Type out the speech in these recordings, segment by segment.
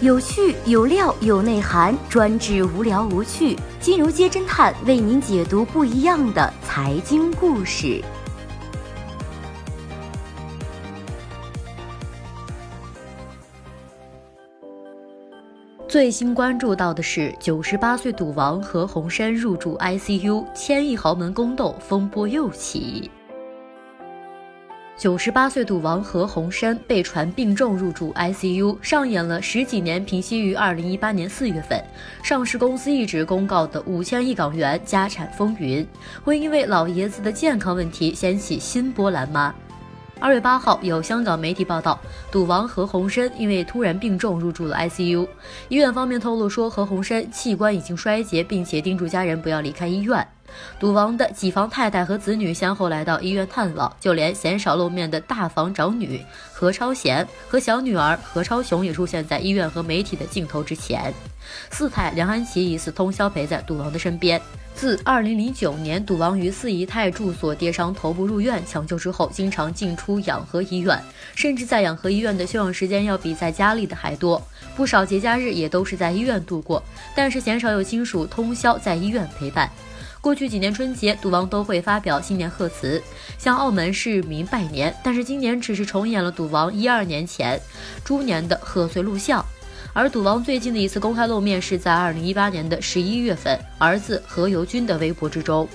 有趣有料有内涵，专治无聊无趣。金融街侦探为您解读不一样的财经故事。最新关注到的是，九十八岁赌王何鸿燊入住 ICU，千亿豪门宫斗风波又起。九十八岁赌王何鸿燊被传病重入住 ICU，上演了十几年平息于二零一八年四月份上市公司一直公告的五千亿港元家产风云，会因为老爷子的健康问题掀起新波澜吗？二月八号，有香港媒体报道，赌王何鸿燊因为突然病重入住了 ICU，医院方面透露说何鸿燊器官已经衰竭，并且叮嘱家人不要离开医院。赌王的几房太太和子女先后来到医院探望，就连鲜少露面的大房长女何超贤和小女儿何超琼也出现在医院和媒体的镜头之前。四太梁安琪疑似通宵陪在赌王的身边。自2009年赌王于四姨太住所跌伤头部入院抢救之后，经常进出养和医院，甚至在养和医院的休养时间要比在家里的还多。不少节假日也都是在医院度过，但是鲜少有亲属通宵在医院陪伴。过去几年春节，赌王都会发表新年贺词，向澳门市民拜年。但是今年只是重演了赌王一二年前猪年的贺岁录像。而赌王最近的一次公开露面是在二零一八年的十一月份，儿子何猷君的微博之中。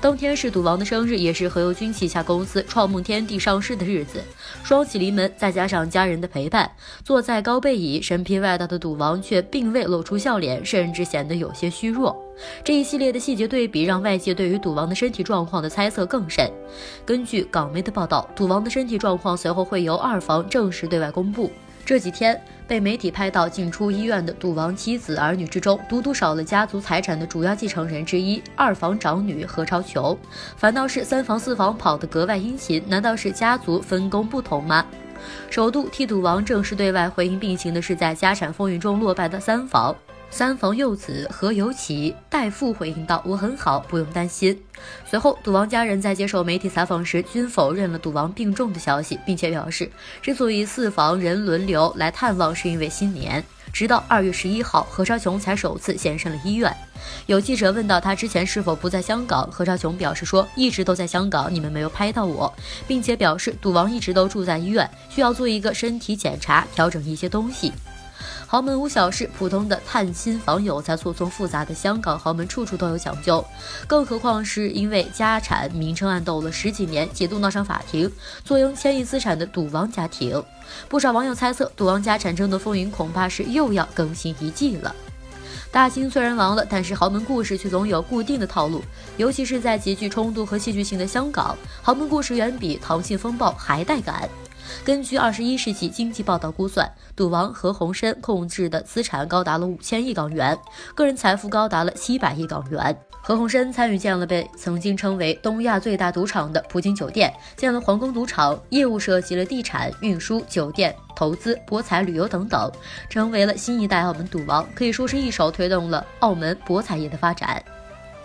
当天是赌王的生日，也是何猷君旗下公司创梦天地上市的日子。双喜临门，再加上家人的陪伴，坐在高背椅、身披外套的赌王却并未露出笑脸，甚至显得有些虚弱。这一系列的细节对比，让外界对于赌王的身体状况的猜测更甚。根据港媒的报道，赌王的身体状况随后会由二房正式对外公布。这几天被媒体拍到进出医院的赌王妻子儿女之中，独独少了家族财产的主要继承人之一二房长女何超琼，反倒是三房四房跑得格外殷勤。难道是家族分工不同吗？首度替赌王正式对外回应病情的是在家产风云中落败的三房。三房幼子何尤启代父回应道：“我很好，不用担心。”随后，赌王家人在接受媒体采访时均否认了赌王病重的消息，并且表示，之所以四房人轮流来探望，是因为新年。直到二月十一号，何超琼才首次现身了医院。有记者问到他之前是否不在香港，何超琼表示说：“一直都在香港，你们没有拍到我。”并且表示，赌王一直都住在医院，需要做一个身体检查，调整一些东西。豪门无小事，普通的探亲访友才错综复杂的香港豪门处处都有讲究，更何况是因为家产明争暗斗了十几年，几度闹上法庭，坐拥千亿资产的赌王家庭。不少网友猜测，赌王家产争的风云恐怕是又要更新一季了。大清虽然亡了，但是豪门故事却总有固定的套路，尤其是在极具冲突和戏剧性的香港，豪门故事远比唐信风暴还带感。根据二十一世纪经济报道估算，赌王何鸿燊控制的资产高达了五千亿港元，个人财富高达了七百亿港元。何鸿燊参与建了被曾经称为东亚最大赌场的葡京酒店，建了皇宫赌场，业务涉及了地产、运输、酒店、投资、博彩、旅游等等，成为了新一代澳门赌王，可以说是一手推动了澳门博彩业的发展。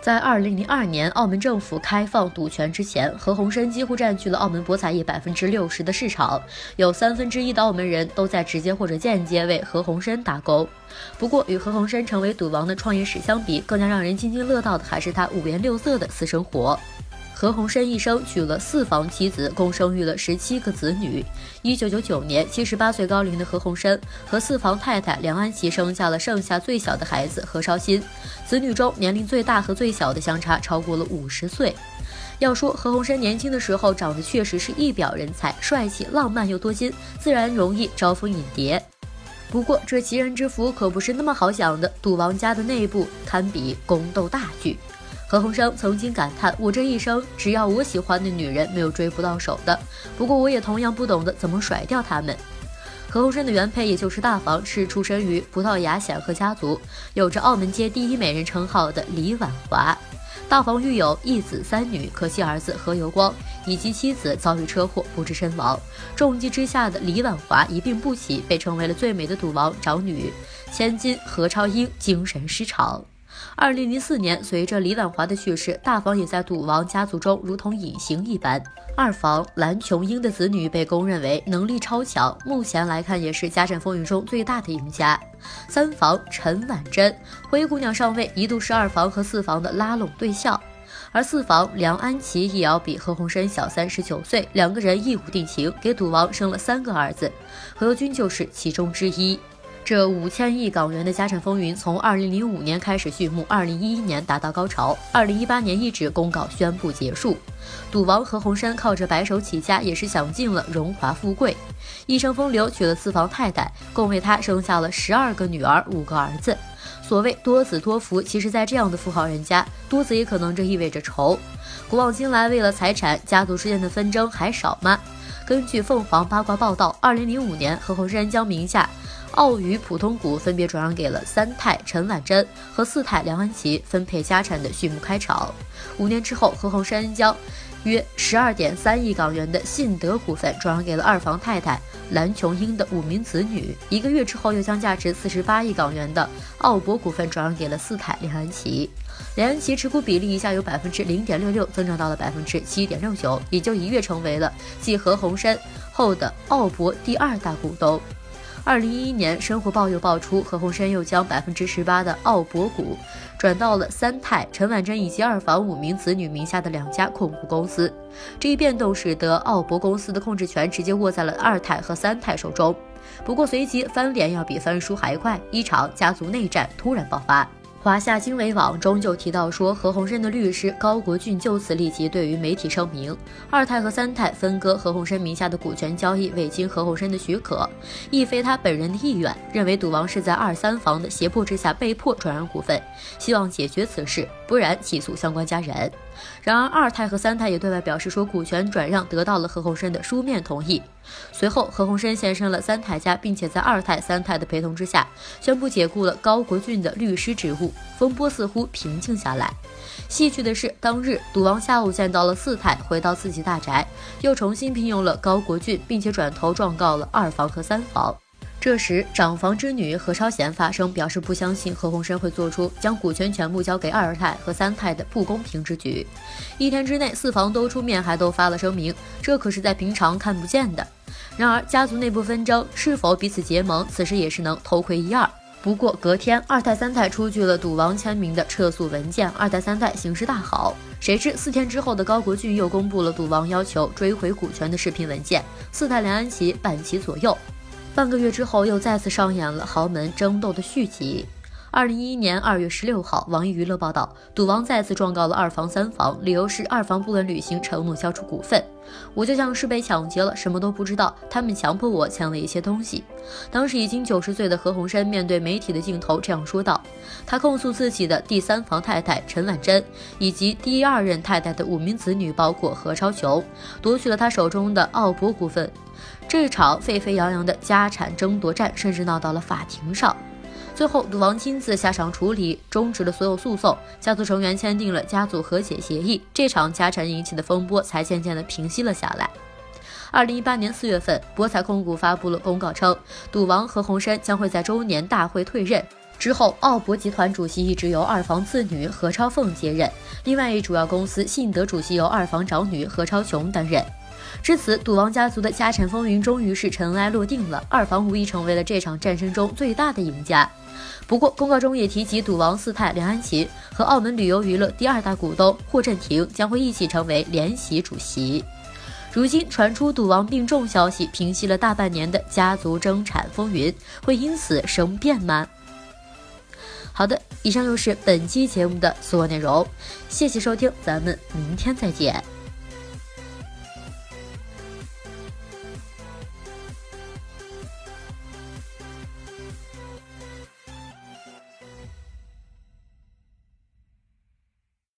在二零零二年澳门政府开放赌权之前，何鸿燊几乎占据了澳门博彩业百分之六十的市场，有三分之一的澳门人都在直接或者间接为何鸿燊打工。不过，与何鸿燊成为赌王的创业史相比，更加让人津津乐道的还是他五颜六色的私生活。何鸿燊一生娶了四房妻子，共生育了十七个子女。一九九九年，七十八岁高龄的何鸿燊和四房太太梁安琪生下了剩下最小的孩子何超欣。子女中，年龄最大和最小的相差超过了五十岁。要说何鸿燊年轻的时候长得确实是一表人才，帅气、浪漫又多金，自然容易招蜂引蝶。不过，这奇人之福可不是那么好享的。赌王家的内部堪比宫斗大剧。何鸿燊曾经感叹：“我这一生，只要我喜欢的女人，没有追不到手的。不过，我也同样不懂得怎么甩掉她们。”何鸿燊的原配，也就是大房，是出身于葡萄牙显赫家族，有着澳门街第一美人称号的李婉华。大房育有一子三女，可惜儿子何猷光以及妻子遭遇车祸不治身亡。重击之下的李婉华一病不起，被称为了最美的赌王长女。千金何超英精神失常。二零零四年，随着李婉华的去世，大房也在赌王家族中如同隐形一般。二房蓝琼英的子女被公认为能力超强，目前来看也是家产风云中最大的赢家。三房陈婉珍，灰姑娘上位，一度是二房和四房的拉拢对象。而四房梁安琪也要比何鸿燊小三十九岁，两个人一舞定情，给赌王生了三个儿子，何猷君就是其中之一。这五千亿港元的家产风云从二零零五年开始序幕，二零一一年达到高潮，二零一八年一纸公告宣布结束。赌王何鸿燊靠着白手起家，也是享尽了荣华富贵，一生风流，娶了四房太太，共为他生下了十二个女儿，五个儿子。所谓多子多福，其实，在这样的富豪人家，多子也可能这意味着愁。古往今来，为了财产，家族之间的纷争还少吗？根据凤凰八卦报道，二零零五年，何鸿燊将名下澳娱普通股分别转让给了三太陈婉珍和四太梁安琪，分配家产的序幕开场。五年之后，何鸿燊将约十二点三亿港元的信德股份转让给了二房太太蓝琼英的五名子女。一个月之后，又将价值四十八亿港元的澳博股份转让给了四太梁安琪。梁安琪持股比例一下由百分之零点六六增长到了百分之七点六九，也就一跃成为了继何鸿燊后的奥博第二大股东。二零一一年，《生活报》又爆出何鸿燊又将百分之十八的奥博股转到了三太陈婉珍以及二房五名子女名下的两家控股公司。这一变动使得奥博公司的控制权直接握在了二太和三太手中。不过，随即翻脸要比翻书还快，一场家族内战突然爆发。华夏经纬网中就提到说，何鸿燊的律师高国俊就此立即对于媒体声明，二太和三太分割何鸿燊名下的股权交易未经何鸿燊的许可，亦非他本人的意愿，认为赌王是在二三房的胁迫之下被迫转让股份，希望解决此事，不然起诉相关家人。然而，二太和三太也对外表示说，股权转让得到了何鸿燊的书面同意。随后，何鸿燊现身了三太家，并且在二太、三太的陪同之下，宣布解雇了高国俊的律师职务。风波似乎平静下来。戏剧的是，当日赌王下午见到了四太，回到自己大宅，又重新聘用了高国俊，并且转头状告了二房和三房。这时，长房之女何超贤发声，表示不相信何鸿燊会做出将股权全部交给二太和三太的不公平之举。一天之内，四房都出面，还都发了声明，这可是在平常看不见的。然而，家族内部纷争是否彼此结盟，此时也是能偷窥一二。不过，隔天二太三太出具了赌王签名的撤诉文件，二太三太形势大好。谁知四天之后的高国俊又公布了赌王要求追回股权的视频文件，四太梁安琪伴其左右。半个月之后，又再次上演了豪门争斗的续集。二零一一年二月十六号，网易娱乐报道，赌王再次状告了二房、三房，理由是二房不肯履行承诺交出股份。我就像是被抢劫了，什么都不知道，他们强迫我签了一些东西。当时已经九十岁的何鸿燊面对媒体的镜头这样说道：“他控诉自己的第三房太太陈婉珍以及第二任太太的五名子女，包括何超琼，夺取了他手中的澳博股份。”这场沸沸扬扬的家产争夺战，甚至闹到了法庭上。最后，赌王亲自下场处理，终止了所有诉讼，家族成员签订了家族和解协议，这场家产引起的风波才渐渐的平息了下来。二零一八年四月份，博彩控股发布了公告称，赌王何鸿燊将会在周年大会退任，之后澳博集团主席一直由二房次女何超凤接任，另外一主要公司信德主席由二房长女何超琼担任。至此，赌王家族的家产风云终于是尘埃落定了。二房无疑成为了这场战争中最大的赢家。不过，公告中也提及，赌王四太梁安琪和澳门旅游娱乐第二大股东霍震霆将会一起成为联席主席。如今传出赌王病重消息，平息了大半年的家族争产风云，会因此生变吗？好的，以上就是本期节目的所有内容，谢谢收听，咱们明天再见。